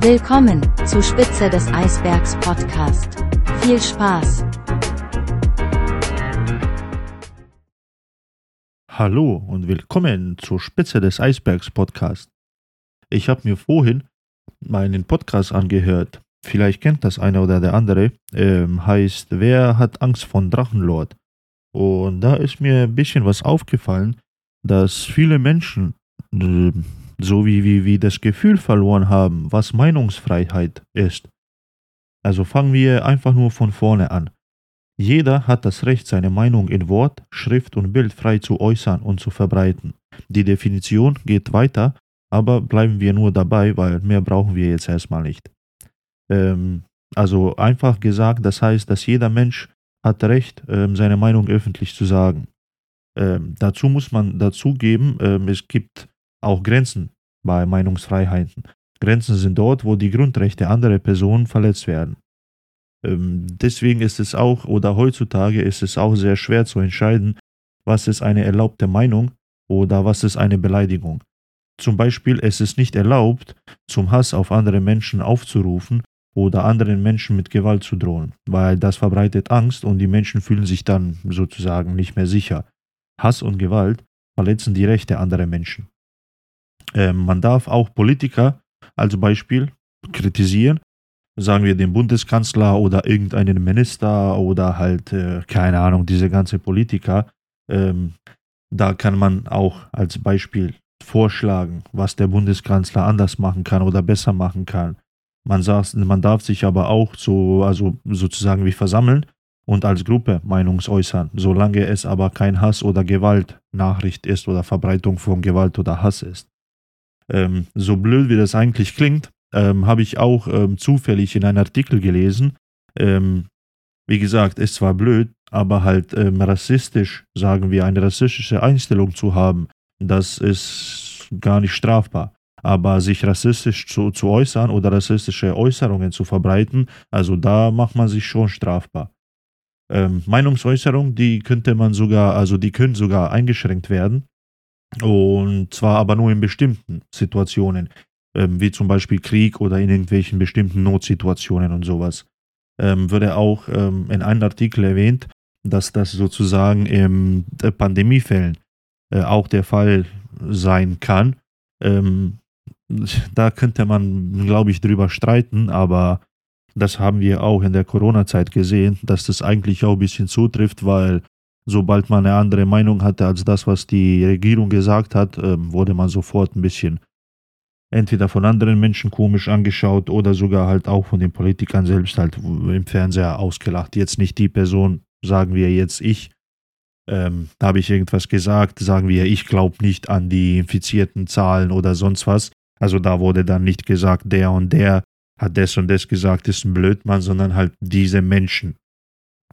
Willkommen zu Spitze des Eisbergs Podcast. Viel Spaß! Hallo und willkommen zur Spitze des Eisbergs Podcast. Ich habe mir vorhin meinen Podcast angehört. Vielleicht kennt das einer oder der andere. Ähm, heißt, wer hat Angst von Drachenlord? Und da ist mir ein bisschen was aufgefallen, dass viele Menschen äh, so wie, wie das Gefühl verloren haben, was Meinungsfreiheit ist. Also fangen wir einfach nur von vorne an. Jeder hat das Recht, seine Meinung in Wort, Schrift und Bild frei zu äußern und zu verbreiten. Die Definition geht weiter, aber bleiben wir nur dabei, weil mehr brauchen wir jetzt erstmal nicht. Ähm, also einfach gesagt, das heißt, dass jeder Mensch hat Recht, ähm, seine Meinung öffentlich zu sagen. Ähm, dazu muss man dazugeben, ähm, es gibt auch Grenzen bei Meinungsfreiheiten. Grenzen sind dort, wo die Grundrechte anderer Personen verletzt werden. Ähm, deswegen ist es auch, oder heutzutage ist es auch sehr schwer zu entscheiden, was ist eine erlaubte Meinung oder was ist eine Beleidigung. Zum Beispiel, es ist nicht erlaubt, zum Hass auf andere Menschen aufzurufen oder anderen Menschen mit Gewalt zu drohen, weil das verbreitet Angst und die Menschen fühlen sich dann sozusagen nicht mehr sicher. Hass und Gewalt verletzen die Rechte anderer Menschen. Ähm, man darf auch Politiker als Beispiel kritisieren, sagen wir den Bundeskanzler oder irgendeinen Minister oder halt, äh, keine Ahnung, diese ganze Politiker. Ähm, da kann man auch als Beispiel vorschlagen, was der Bundeskanzler anders machen kann oder besser machen kann. Man, sagt, man darf sich aber auch so, also sozusagen wie versammeln und als Gruppe Meinungsäußern, solange es aber kein Hass oder Gewaltnachricht ist oder Verbreitung von Gewalt oder Hass ist. Ähm, so blöd wie das eigentlich klingt, ähm, habe ich auch ähm, zufällig in einem Artikel gelesen. Ähm, wie gesagt, ist zwar blöd, aber halt ähm, rassistisch, sagen wir, eine rassistische Einstellung zu haben, das ist gar nicht strafbar. Aber sich rassistisch zu, zu äußern oder rassistische Äußerungen zu verbreiten, also da macht man sich schon strafbar. Ähm, Meinungsäußerung, die könnte man sogar, also die können sogar eingeschränkt werden. Und zwar aber nur in bestimmten Situationen, ähm, wie zum Beispiel Krieg oder in irgendwelchen bestimmten Notsituationen und sowas. Ähm, wurde auch ähm, in einem Artikel erwähnt, dass das sozusagen in Pandemiefällen äh, auch der Fall sein kann. Ähm, da könnte man, glaube ich, drüber streiten, aber das haben wir auch in der Corona-Zeit gesehen, dass das eigentlich auch ein bisschen zutrifft, weil sobald man eine andere Meinung hatte als das, was die Regierung gesagt hat, ähm, wurde man sofort ein bisschen entweder von anderen Menschen komisch angeschaut oder sogar halt auch von den Politikern selbst halt im Fernseher ausgelacht. Jetzt nicht die Person, sagen wir jetzt ich, ähm, habe ich irgendwas gesagt, sagen wir, ich glaube nicht an die infizierten Zahlen oder sonst was. Also da wurde dann nicht gesagt, der und der hat das und das gesagt, ist ein Blödmann, sondern halt diese Menschen.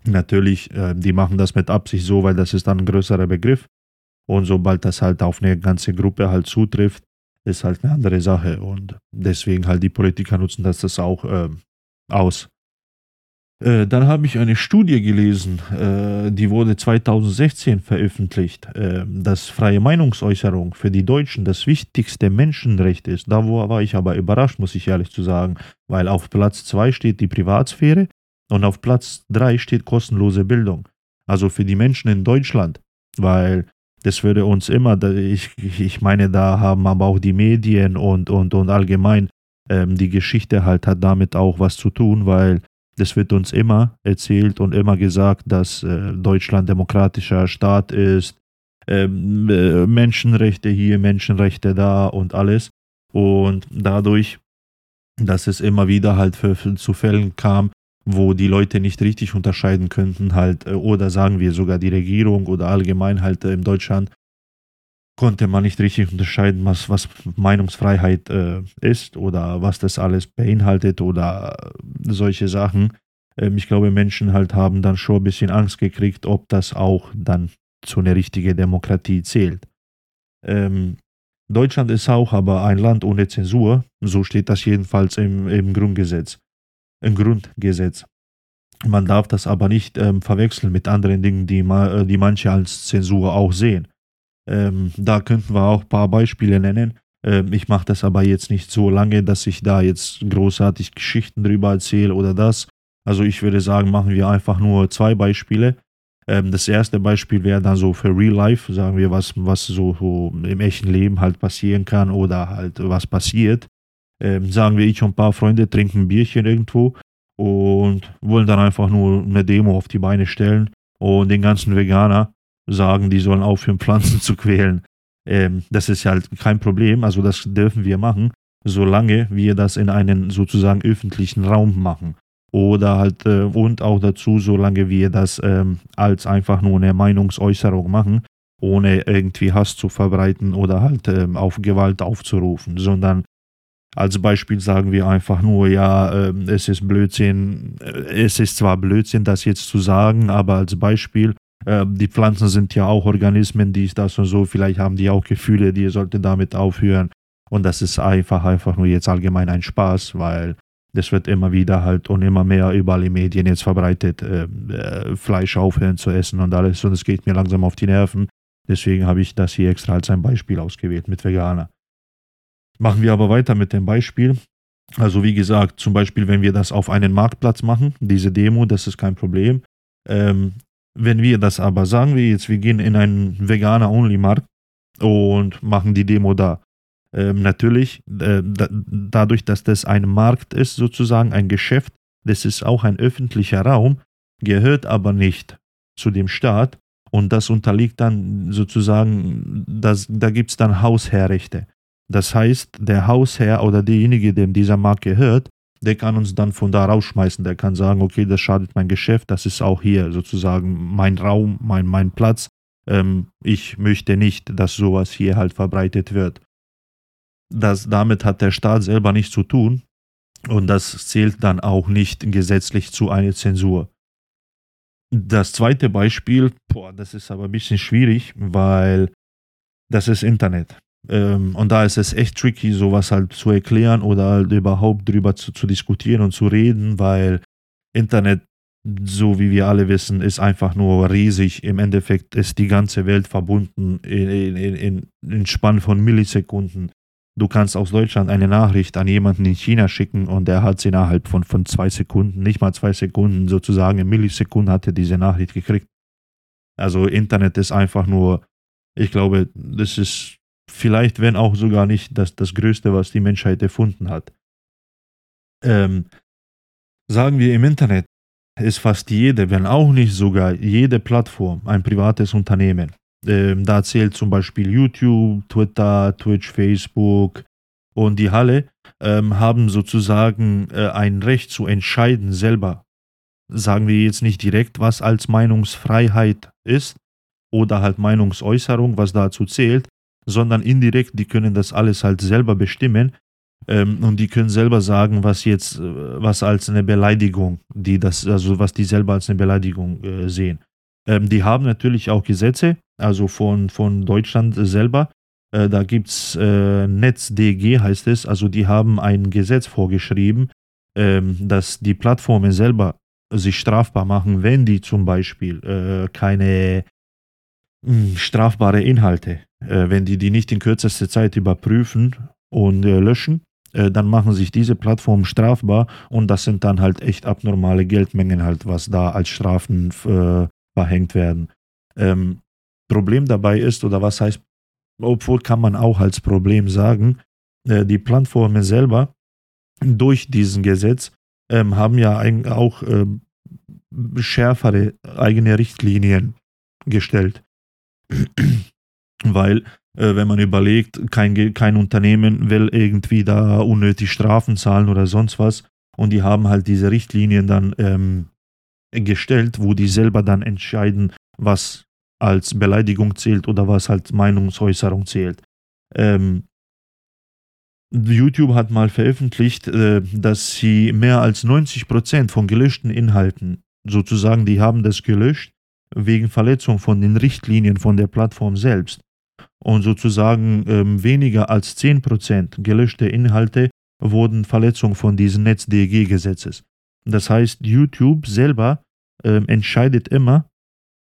Natürlich, äh, die machen das mit Absicht so, weil das ist dann ein größerer Begriff. Und sobald das halt auf eine ganze Gruppe halt zutrifft, ist halt eine andere Sache. Und deswegen halt die Politiker nutzen das, das auch äh, aus. Äh, dann habe ich eine Studie gelesen, äh, die wurde 2016 veröffentlicht, äh, dass freie Meinungsäußerung für die Deutschen das wichtigste Menschenrecht ist. Da war ich aber überrascht, muss ich ehrlich zu sagen, weil auf Platz 2 steht die Privatsphäre und auf Platz 3 steht kostenlose Bildung. Also für die Menschen in Deutschland, weil das würde uns immer, ich, ich meine, da haben aber auch die Medien und, und, und allgemein ähm, die Geschichte halt hat damit auch was zu tun, weil das wird uns immer erzählt und immer gesagt, dass äh, Deutschland demokratischer Staat ist, ähm, äh, Menschenrechte hier, Menschenrechte da und alles. Und dadurch, dass es immer wieder halt für, für, zu Fällen kam, wo die Leute nicht richtig unterscheiden könnten, halt, äh, oder sagen wir sogar die Regierung oder allgemein halt äh, in Deutschland, konnte man nicht richtig unterscheiden, was, was Meinungsfreiheit äh, ist oder was das alles beinhaltet oder solche Sachen. Ähm, ich glaube, Menschen halt haben dann schon ein bisschen Angst gekriegt, ob das auch dann zu einer richtigen Demokratie zählt. Ähm, Deutschland ist auch aber ein Land ohne Zensur, so steht das jedenfalls im, im Grundgesetz. Grundgesetz. Man darf das aber nicht ähm, verwechseln mit anderen Dingen, die, ma, die manche als Zensur auch sehen. Ähm, da könnten wir auch ein paar Beispiele nennen. Ähm, ich mache das aber jetzt nicht so lange, dass ich da jetzt großartig Geschichten drüber erzähle oder das. Also ich würde sagen, machen wir einfach nur zwei Beispiele. Ähm, das erste Beispiel wäre dann so für Real Life, sagen wir, was, was so, so im echten Leben halt passieren kann oder halt was passiert. Ähm, sagen wir, ich und ein paar Freunde trinken ein Bierchen irgendwo und wollen dann einfach nur eine Demo auf die Beine stellen und den ganzen Veganer sagen, die sollen aufhören, Pflanzen zu quälen. Ähm, das ist halt kein Problem, also das dürfen wir machen, solange wir das in einen sozusagen öffentlichen Raum machen. Oder halt, äh, und auch dazu, solange wir das ähm, als einfach nur eine Meinungsäußerung machen, ohne irgendwie Hass zu verbreiten oder halt ähm, auf Gewalt aufzurufen, sondern als Beispiel sagen wir einfach nur, ja, äh, es ist Blödsinn, äh, es ist zwar Blödsinn, das jetzt zu sagen, aber als Beispiel, äh, die Pflanzen sind ja auch Organismen, dies, das und so, vielleicht haben die auch Gefühle, die sollte damit aufhören. Und das ist einfach, einfach nur jetzt allgemein ein Spaß, weil das wird immer wieder halt und immer mehr überall in Medien jetzt verbreitet, äh, äh, Fleisch aufhören zu essen und alles. Und es geht mir langsam auf die Nerven. Deswegen habe ich das hier extra als ein Beispiel ausgewählt mit Veganer. Machen wir aber weiter mit dem Beispiel. Also wie gesagt, zum Beispiel, wenn wir das auf einen Marktplatz machen, diese Demo, das ist kein Problem. Ähm, wenn wir das aber sagen, wir jetzt, wir gehen in einen Veganer-Only-Markt und machen die Demo da. Ähm, natürlich, äh, da, dadurch, dass das ein Markt ist, sozusagen ein Geschäft, das ist auch ein öffentlicher Raum, gehört aber nicht zu dem Staat und das unterliegt dann sozusagen, das, da gibt es dann Hausherrechte. Das heißt, der Hausherr oder derjenige, dem dieser Markt gehört, der kann uns dann von da rausschmeißen. Der kann sagen, okay, das schadet mein Geschäft, das ist auch hier sozusagen mein Raum, mein, mein Platz. Ähm, ich möchte nicht, dass sowas hier halt verbreitet wird. Das, damit hat der Staat selber nichts zu tun und das zählt dann auch nicht gesetzlich zu einer Zensur. Das zweite Beispiel, boah, das ist aber ein bisschen schwierig, weil das ist Internet. Ähm, und da ist es echt tricky, sowas halt zu erklären oder halt überhaupt drüber zu, zu diskutieren und zu reden, weil Internet, so wie wir alle wissen, ist einfach nur riesig. Im Endeffekt ist die ganze Welt verbunden in, in, in, in Spann von Millisekunden. Du kannst aus Deutschland eine Nachricht an jemanden in China schicken und der hat sie innerhalb von, von zwei Sekunden, nicht mal zwei Sekunden, sozusagen in Millisekunden hat er diese Nachricht gekriegt. Also Internet ist einfach nur, ich glaube, das ist vielleicht, wenn auch sogar nicht das, das Größte, was die Menschheit erfunden hat. Ähm, sagen wir im Internet ist fast jede, wenn auch nicht sogar jede Plattform ein privates Unternehmen. Ähm, da zählt zum Beispiel YouTube, Twitter, Twitch, Facebook und die Halle ähm, haben sozusagen äh, ein Recht zu entscheiden selber. Sagen wir jetzt nicht direkt, was als Meinungsfreiheit ist oder halt Meinungsäußerung, was dazu zählt, sondern indirekt, die können das alles halt selber bestimmen ähm, und die können selber sagen, was jetzt, äh, was als eine Beleidigung, die das, also was die selber als eine Beleidigung äh, sehen. Ähm, die haben natürlich auch Gesetze, also von, von Deutschland selber. Äh, da gibt es äh, NetzDG, heißt es, also die haben ein Gesetz vorgeschrieben, ähm, dass die Plattformen selber sich strafbar machen, wenn die zum Beispiel äh, keine hm, strafbare Inhalte. Äh, wenn die die nicht in kürzester Zeit überprüfen und äh, löschen, äh, dann machen sich diese Plattformen strafbar und das sind dann halt echt abnormale Geldmengen halt, was da als Strafen äh, verhängt werden. Ähm, Problem dabei ist, oder was heißt, obwohl kann man auch als Problem sagen, äh, die Plattformen selber durch diesen Gesetz ähm, haben ja auch ähm, schärfere eigene Richtlinien gestellt. Weil, äh, wenn man überlegt, kein, kein Unternehmen will irgendwie da unnötig Strafen zahlen oder sonst was. Und die haben halt diese Richtlinien dann ähm, gestellt, wo die selber dann entscheiden, was als Beleidigung zählt oder was als Meinungsäußerung zählt. Ähm, YouTube hat mal veröffentlicht, äh, dass sie mehr als 90% von gelöschten Inhalten, sozusagen, die haben das gelöscht, wegen Verletzung von den Richtlinien von der Plattform selbst. Und sozusagen ähm, weniger als 10% gelöschte Inhalte wurden Verletzung von diesem NetzDG-Gesetzes. Das heißt, YouTube selber ähm, entscheidet immer,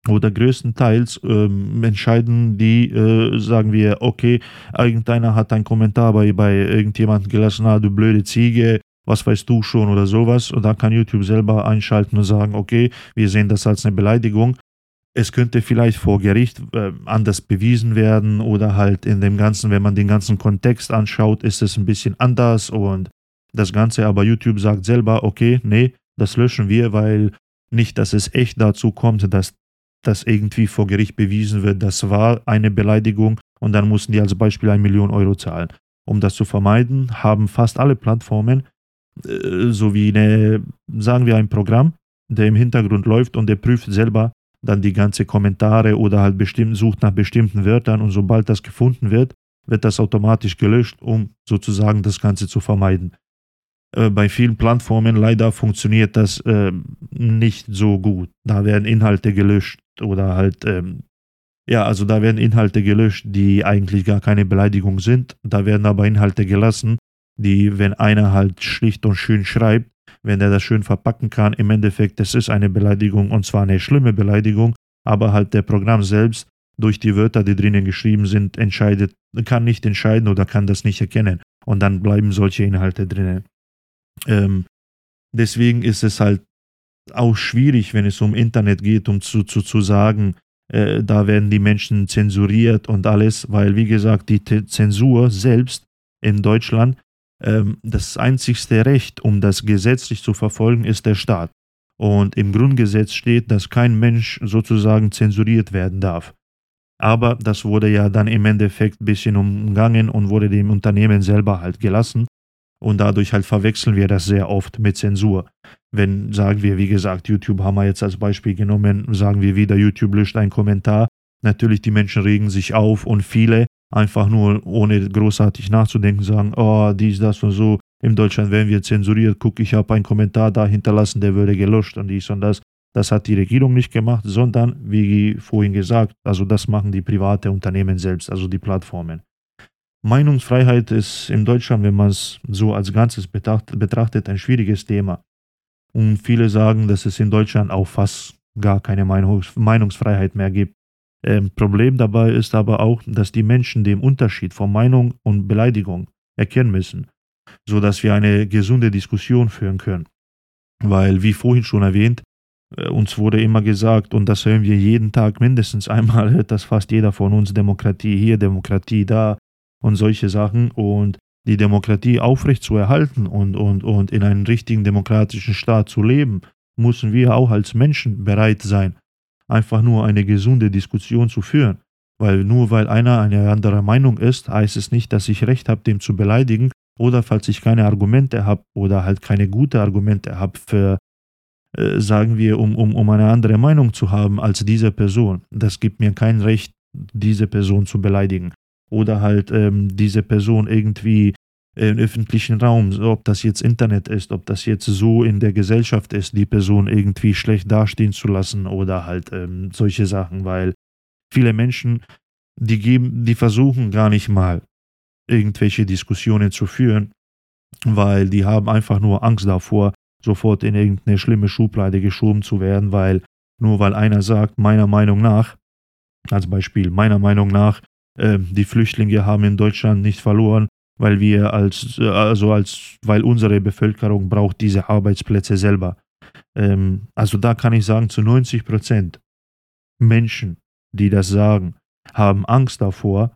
oder größtenteils ähm, entscheiden die, äh, sagen wir, okay, irgendeiner hat einen Kommentar bei, bei irgendjemandem gelassen, ah, du blöde Ziege, was weißt du schon oder sowas. Und dann kann YouTube selber einschalten und sagen, okay, wir sehen das als eine Beleidigung. Es könnte vielleicht vor Gericht äh, anders bewiesen werden oder halt in dem Ganzen, wenn man den ganzen Kontext anschaut, ist es ein bisschen anders und das Ganze, aber YouTube sagt selber, okay, nee, das löschen wir, weil nicht, dass es echt dazu kommt, dass das irgendwie vor Gericht bewiesen wird, das war eine Beleidigung und dann mussten die als Beispiel eine Million Euro zahlen. Um das zu vermeiden, haben fast alle Plattformen äh, so wie eine, sagen wir, ein Programm, der im Hintergrund läuft und der prüft selber dann die ganze Kommentare oder halt bestimmt sucht nach bestimmten Wörtern und sobald das gefunden wird, wird das automatisch gelöscht, um sozusagen das Ganze zu vermeiden. Äh, bei vielen Plattformen leider funktioniert das äh, nicht so gut. Da werden Inhalte gelöscht oder halt, ähm, ja, also da werden Inhalte gelöscht, die eigentlich gar keine Beleidigung sind. Da werden aber Inhalte gelassen, die, wenn einer halt schlicht und schön schreibt, wenn er das schön verpacken kann, im Endeffekt, das ist eine Beleidigung und zwar eine schlimme Beleidigung, aber halt der Programm selbst durch die Wörter, die drinnen geschrieben sind, entscheidet, kann nicht entscheiden oder kann das nicht erkennen. Und dann bleiben solche Inhalte drinnen. Ähm, deswegen ist es halt auch schwierig, wenn es um Internet geht, um zu, zu, zu sagen, äh, da werden die Menschen zensuriert und alles, weil wie gesagt, die Zensur selbst in Deutschland, das einzigste Recht, um das gesetzlich zu verfolgen, ist der Staat. Und im Grundgesetz steht, dass kein Mensch sozusagen zensuriert werden darf. Aber das wurde ja dann im Endeffekt ein bisschen umgangen und wurde dem Unternehmen selber halt gelassen. Und dadurch halt verwechseln wir das sehr oft mit Zensur. Wenn, sagen wir, wie gesagt, YouTube haben wir jetzt als Beispiel genommen, sagen wir wieder, YouTube löscht einen Kommentar. Natürlich, die Menschen regen sich auf und viele einfach nur, ohne großartig nachzudenken, sagen, oh, dies, das und so. In Deutschland werden wir zensuriert. Guck, ich habe einen Kommentar da hinterlassen, der würde gelöscht und dies und das. Das hat die Regierung nicht gemacht, sondern, wie vorhin gesagt, also das machen die private Unternehmen selbst, also die Plattformen. Meinungsfreiheit ist in Deutschland, wenn man es so als Ganzes betrachtet, ein schwieriges Thema. Und viele sagen, dass es in Deutschland auch fast gar keine Meinungsfreiheit mehr gibt. Ähm, Problem dabei ist aber auch, dass die Menschen den Unterschied von Meinung und Beleidigung erkennen müssen, sodass wir eine gesunde Diskussion führen können. Weil, wie vorhin schon erwähnt, äh, uns wurde immer gesagt, und das hören wir jeden Tag mindestens einmal, hört das fast jeder von uns, Demokratie hier, Demokratie da, und solche Sachen und die Demokratie aufrecht zu erhalten und, und, und in einem richtigen demokratischen Staat zu leben, müssen wir auch als Menschen bereit sein, einfach nur eine gesunde Diskussion zu führen. Weil nur weil einer eine andere Meinung ist, heißt es nicht, dass ich Recht habe, dem zu beleidigen oder falls ich keine Argumente habe oder halt keine gute Argumente habe für, äh, sagen wir, um, um, um eine andere Meinung zu haben als diese Person. Das gibt mir kein Recht, diese Person zu beleidigen oder halt ähm, diese Person irgendwie im öffentlichen Raum, ob das jetzt Internet ist, ob das jetzt so in der Gesellschaft ist, die Person irgendwie schlecht dastehen zu lassen oder halt ähm, solche Sachen, weil viele Menschen, die geben, die versuchen gar nicht mal irgendwelche Diskussionen zu führen, weil die haben einfach nur Angst davor, sofort in irgendeine schlimme Schublade geschoben zu werden, weil nur weil einer sagt, meiner Meinung nach, als Beispiel, meiner Meinung nach äh, die Flüchtlinge haben in Deutschland nicht verloren, weil wir als, also als, weil unsere Bevölkerung braucht diese Arbeitsplätze selber. Ähm, also da kann ich sagen, zu 90 Prozent Menschen, die das sagen, haben Angst davor,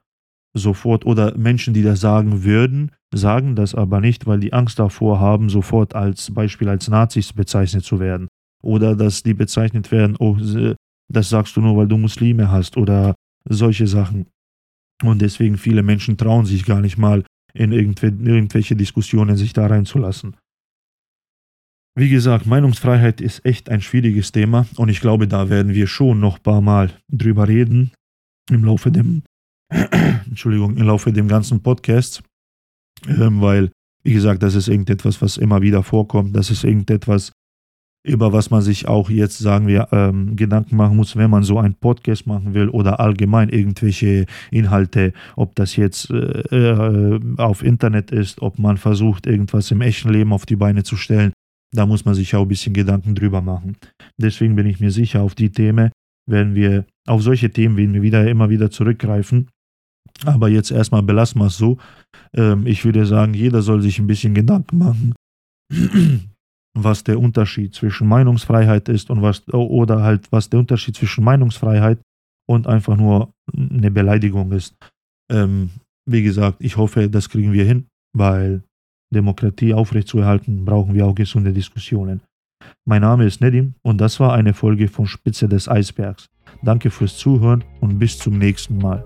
sofort, oder Menschen, die das sagen würden, sagen das aber nicht, weil die Angst davor haben, sofort als Beispiel als Nazis bezeichnet zu werden. Oder dass die bezeichnet werden, oh, das sagst du nur, weil du Muslime hast oder solche Sachen. Und deswegen viele Menschen trauen sich gar nicht mal in irgendwelche Diskussionen sich da reinzulassen. Wie gesagt, Meinungsfreiheit ist echt ein schwieriges Thema und ich glaube, da werden wir schon noch ein paar Mal drüber reden im Laufe dem, Entschuldigung, im Laufe dem ganzen Podcast, ähm, weil, wie gesagt, das ist irgendetwas, was immer wieder vorkommt, das ist irgendetwas, über was man sich auch jetzt, sagen wir, ähm, Gedanken machen muss, wenn man so einen Podcast machen will oder allgemein irgendwelche Inhalte, ob das jetzt äh, äh, auf Internet ist, ob man versucht, irgendwas im echten Leben auf die Beine zu stellen. Da muss man sich auch ein bisschen Gedanken drüber machen. Deswegen bin ich mir sicher, auf die Themen werden wir auf solche Themen werden wir wieder immer wieder zurückgreifen. Aber jetzt erstmal belassen wir es so. Ähm, ich würde sagen, jeder soll sich ein bisschen Gedanken machen, was der Unterschied zwischen Meinungsfreiheit ist und was oder halt was der Unterschied zwischen Meinungsfreiheit und einfach nur eine Beleidigung ist. Ähm, wie gesagt, ich hoffe, das kriegen wir hin, weil Demokratie aufrechtzuerhalten, brauchen wir auch gesunde Diskussionen. Mein Name ist Nedim und das war eine Folge von Spitze des Eisbergs. Danke fürs Zuhören und bis zum nächsten Mal.